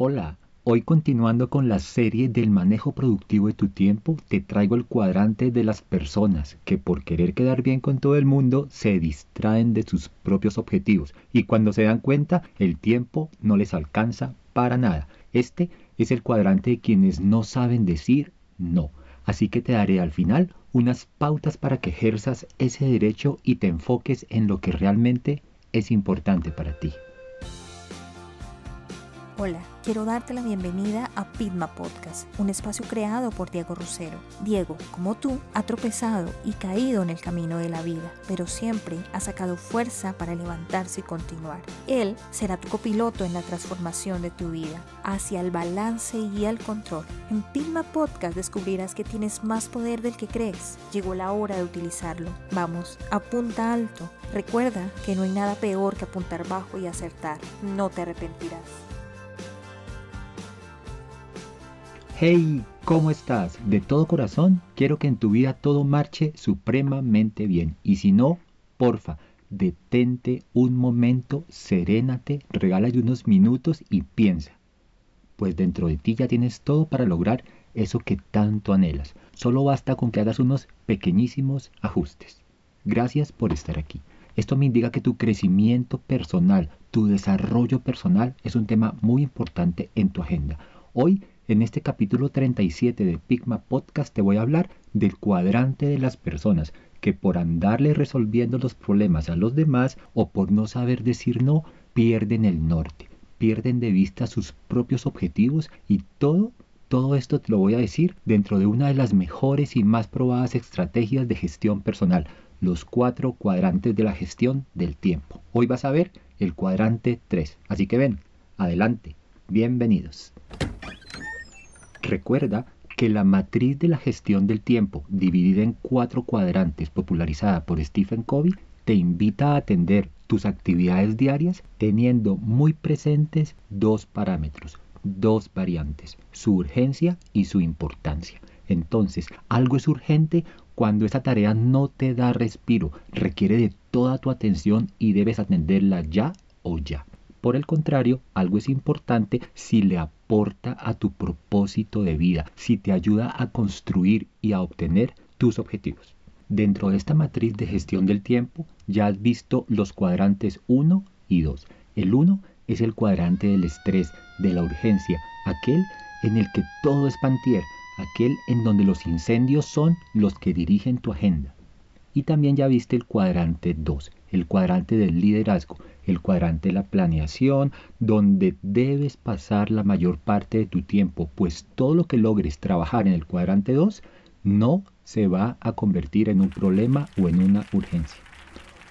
Hola, hoy continuando con la serie del manejo productivo de tu tiempo, te traigo el cuadrante de las personas que por querer quedar bien con todo el mundo se distraen de sus propios objetivos y cuando se dan cuenta el tiempo no les alcanza para nada. Este es el cuadrante de quienes no saben decir no. Así que te daré al final unas pautas para que ejerzas ese derecho y te enfoques en lo que realmente es importante para ti. Hola, quiero darte la bienvenida a Pitma Podcast, un espacio creado por Diego Rosero. Diego, como tú, ha tropezado y caído en el camino de la vida, pero siempre ha sacado fuerza para levantarse y continuar. Él será tu copiloto en la transformación de tu vida, hacia el balance y el control. En Pitma Podcast descubrirás que tienes más poder del que crees. Llegó la hora de utilizarlo. Vamos, apunta alto. Recuerda que no hay nada peor que apuntar bajo y acertar. No te arrepentirás. Hey, ¿cómo estás? De todo corazón, quiero que en tu vida todo marche supremamente bien. Y si no, porfa, detente un momento, serénate, regálale unos minutos y piensa. Pues dentro de ti ya tienes todo para lograr eso que tanto anhelas. Solo basta con que hagas unos pequeñísimos ajustes. Gracias por estar aquí. Esto me indica que tu crecimiento personal, tu desarrollo personal es un tema muy importante en tu agenda. Hoy en este capítulo 37 de Pigma Podcast te voy a hablar del cuadrante de las personas que por andarle resolviendo los problemas a los demás o por no saber decir no, pierden el norte, pierden de vista sus propios objetivos y todo, todo esto te lo voy a decir dentro de una de las mejores y más probadas estrategias de gestión personal, los cuatro cuadrantes de la gestión del tiempo. Hoy vas a ver el cuadrante 3, así que ven, adelante, bienvenidos. Recuerda que la matriz de la gestión del tiempo, dividida en cuatro cuadrantes, popularizada por Stephen Covey, te invita a atender tus actividades diarias teniendo muy presentes dos parámetros, dos variantes, su urgencia y su importancia. Entonces, algo es urgente cuando esa tarea no te da respiro, requiere de toda tu atención y debes atenderla ya o ya. Por el contrario, algo es importante si le aporta a tu propósito de vida, si te ayuda a construir y a obtener tus objetivos. Dentro de esta matriz de gestión del tiempo ya has visto los cuadrantes 1 y 2. El 1 es el cuadrante del estrés, de la urgencia, aquel en el que todo es pantier, aquel en donde los incendios son los que dirigen tu agenda. Y también ya viste el cuadrante 2, el cuadrante del liderazgo, el cuadrante de la planeación, donde debes pasar la mayor parte de tu tiempo, pues todo lo que logres trabajar en el cuadrante 2 no se va a convertir en un problema o en una urgencia.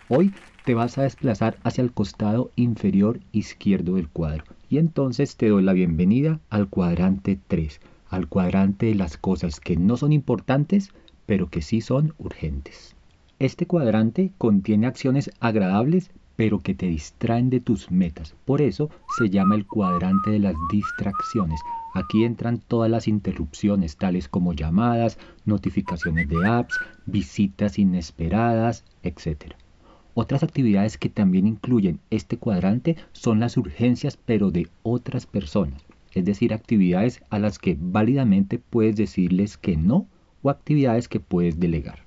Hoy te vas a desplazar hacia el costado inferior izquierdo del cuadro y entonces te doy la bienvenida al cuadrante 3, al cuadrante de las cosas que no son importantes, pero que sí son urgentes. Este cuadrante contiene acciones agradables pero que te distraen de tus metas. Por eso se llama el cuadrante de las distracciones. Aquí entran todas las interrupciones, tales como llamadas, notificaciones de apps, visitas inesperadas, etc. Otras actividades que también incluyen este cuadrante son las urgencias, pero de otras personas. Es decir, actividades a las que válidamente puedes decirles que no o actividades que puedes delegar.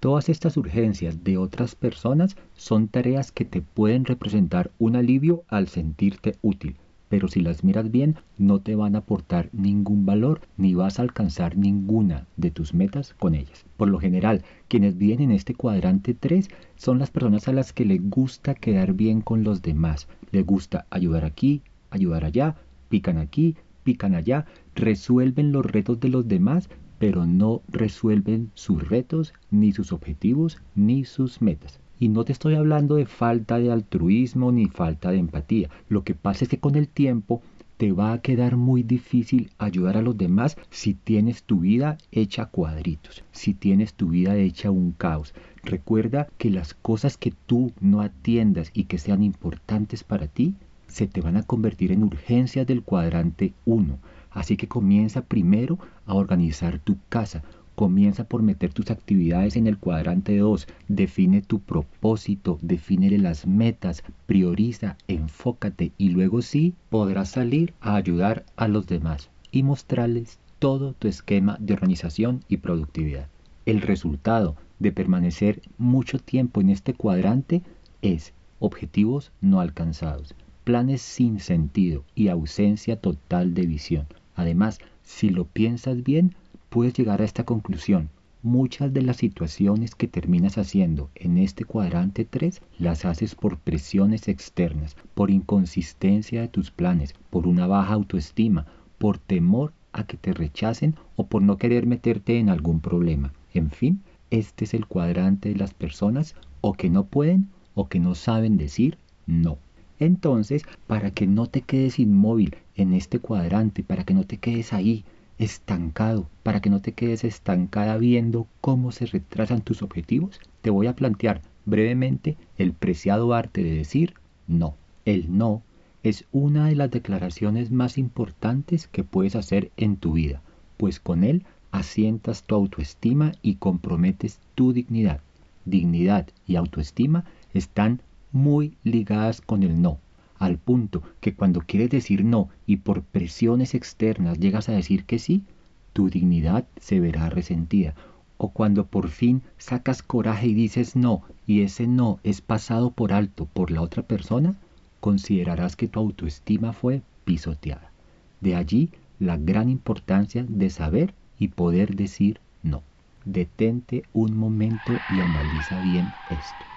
Todas estas urgencias de otras personas son tareas que te pueden representar un alivio al sentirte útil, pero si las miras bien no te van a aportar ningún valor ni vas a alcanzar ninguna de tus metas con ellas. Por lo general, quienes vienen en este cuadrante 3 son las personas a las que les gusta quedar bien con los demás, les gusta ayudar aquí, ayudar allá, pican aquí, pican allá, resuelven los retos de los demás pero no resuelven sus retos, ni sus objetivos, ni sus metas. Y no te estoy hablando de falta de altruismo ni falta de empatía. Lo que pasa es que con el tiempo te va a quedar muy difícil ayudar a los demás si tienes tu vida hecha cuadritos, si tienes tu vida hecha un caos. Recuerda que las cosas que tú no atiendas y que sean importantes para ti, se te van a convertir en urgencias del cuadrante 1 Así que comienza primero a organizar tu casa. Comienza por meter tus actividades en el cuadrante 2. Define tu propósito, define las metas, prioriza, enfócate y luego sí podrás salir a ayudar a los demás y mostrarles todo tu esquema de organización y productividad. El resultado de permanecer mucho tiempo en este cuadrante es objetivos no alcanzados, planes sin sentido y ausencia total de visión. Además, si lo piensas bien, puedes llegar a esta conclusión. Muchas de las situaciones que terminas haciendo en este cuadrante 3 las haces por presiones externas, por inconsistencia de tus planes, por una baja autoestima, por temor a que te rechacen o por no querer meterte en algún problema. En fin, este es el cuadrante de las personas o que no pueden o que no saben decir no. Entonces, para que no te quedes inmóvil en este cuadrante, para que no te quedes ahí estancado, para que no te quedes estancada viendo cómo se retrasan tus objetivos, te voy a plantear brevemente el preciado arte de decir no. El no es una de las declaraciones más importantes que puedes hacer en tu vida, pues con él asientas tu autoestima y comprometes tu dignidad. Dignidad y autoestima están muy ligadas con el no al punto que cuando quieres decir no y por presiones externas llegas a decir que sí, tu dignidad se verá resentida. O cuando por fin sacas coraje y dices no y ese no es pasado por alto por la otra persona, considerarás que tu autoestima fue pisoteada. De allí la gran importancia de saber y poder decir no. Detente un momento y analiza bien esto.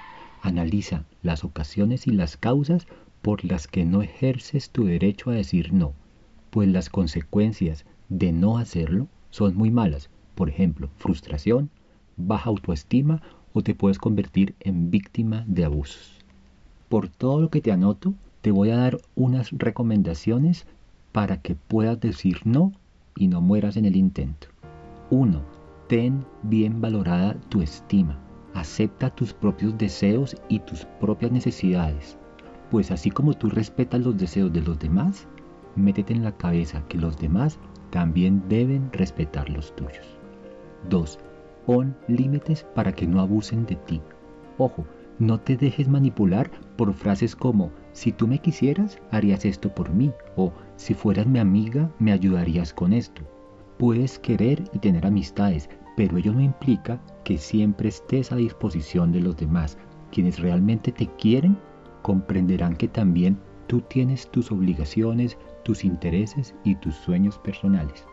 Analiza las ocasiones y las causas por las que no ejerces tu derecho a decir no, pues las consecuencias de no hacerlo son muy malas, por ejemplo, frustración, baja autoestima o te puedes convertir en víctima de abusos. Por todo lo que te anoto, te voy a dar unas recomendaciones para que puedas decir no y no mueras en el intento. 1. Ten bien valorada tu estima. Acepta tus propios deseos y tus propias necesidades. Pues así como tú respetas los deseos de los demás, métete en la cabeza que los demás también deben respetar los tuyos. 2. Pon límites para que no abusen de ti. Ojo, no te dejes manipular por frases como si tú me quisieras, harías esto por mí o si fueras mi amiga, me ayudarías con esto. Puedes querer y tener amistades, pero ello no implica que siempre estés a disposición de los demás. Quienes realmente te quieren comprenderán que también tú tienes tus obligaciones, tus intereses y tus sueños personales.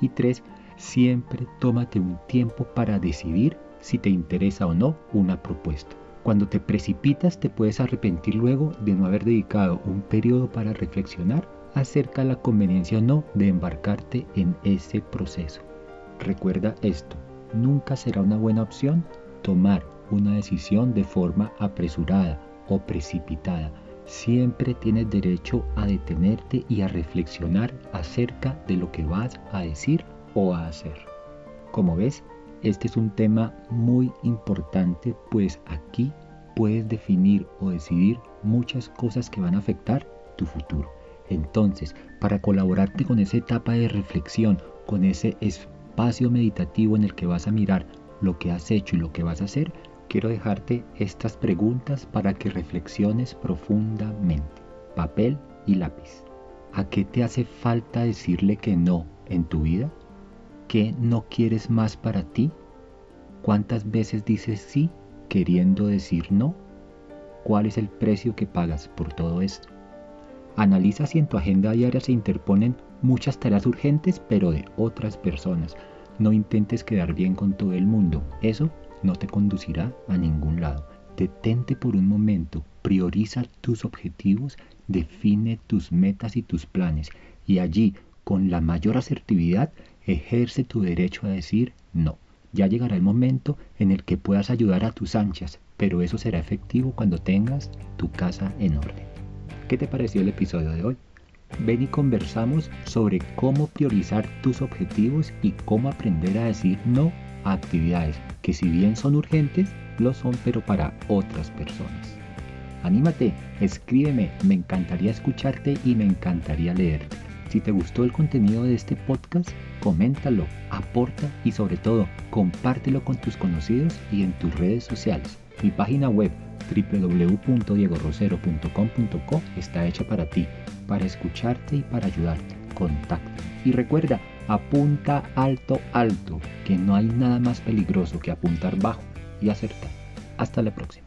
Y tres, siempre tómate un tiempo para decidir si te interesa o no una propuesta. Cuando te precipitas te puedes arrepentir luego de no haber dedicado un periodo para reflexionar acerca de la conveniencia o no de embarcarte en ese proceso. Recuerda esto, nunca será una buena opción tomar una decisión de forma apresurada o precipitada. Siempre tienes derecho a detenerte y a reflexionar acerca de lo que vas a decir o a hacer. Como ves, este es un tema muy importante, pues aquí puedes definir o decidir muchas cosas que van a afectar tu futuro. Entonces, para colaborarte con esa etapa de reflexión, con ese espacio meditativo en el que vas a mirar lo que has hecho y lo que vas a hacer, quiero dejarte estas preguntas para que reflexiones profundamente. Papel y lápiz. ¿A qué te hace falta decirle que no en tu vida? ¿Qué no quieres más para ti? ¿Cuántas veces dices sí queriendo decir no? ¿Cuál es el precio que pagas por todo esto? Analiza si en tu agenda diaria se interponen muchas tareas urgentes pero de otras personas. No intentes quedar bien con todo el mundo. Eso no te conducirá a ningún lado. Detente por un momento, prioriza tus objetivos, define tus metas y tus planes y allí, con la mayor asertividad, ejerce tu derecho a decir no. Ya llegará el momento en el que puedas ayudar a tus anchas, pero eso será efectivo cuando tengas tu casa en orden. ¿Qué te pareció el episodio de hoy? Ven y conversamos sobre cómo priorizar tus objetivos y cómo aprender a decir no a actividades que si bien son urgentes, lo son pero para otras personas. Anímate, escríbeme, me encantaría escucharte y me encantaría leerte. Si te gustó el contenido de este podcast, coméntalo, aporta y sobre todo compártelo con tus conocidos y en tus redes sociales. Mi página web www.diegorosero.com.co está hecha para ti, para escucharte y para ayudarte. Contacta. Y recuerda, apunta alto, alto, que no hay nada más peligroso que apuntar bajo y acertar. Hasta la próxima.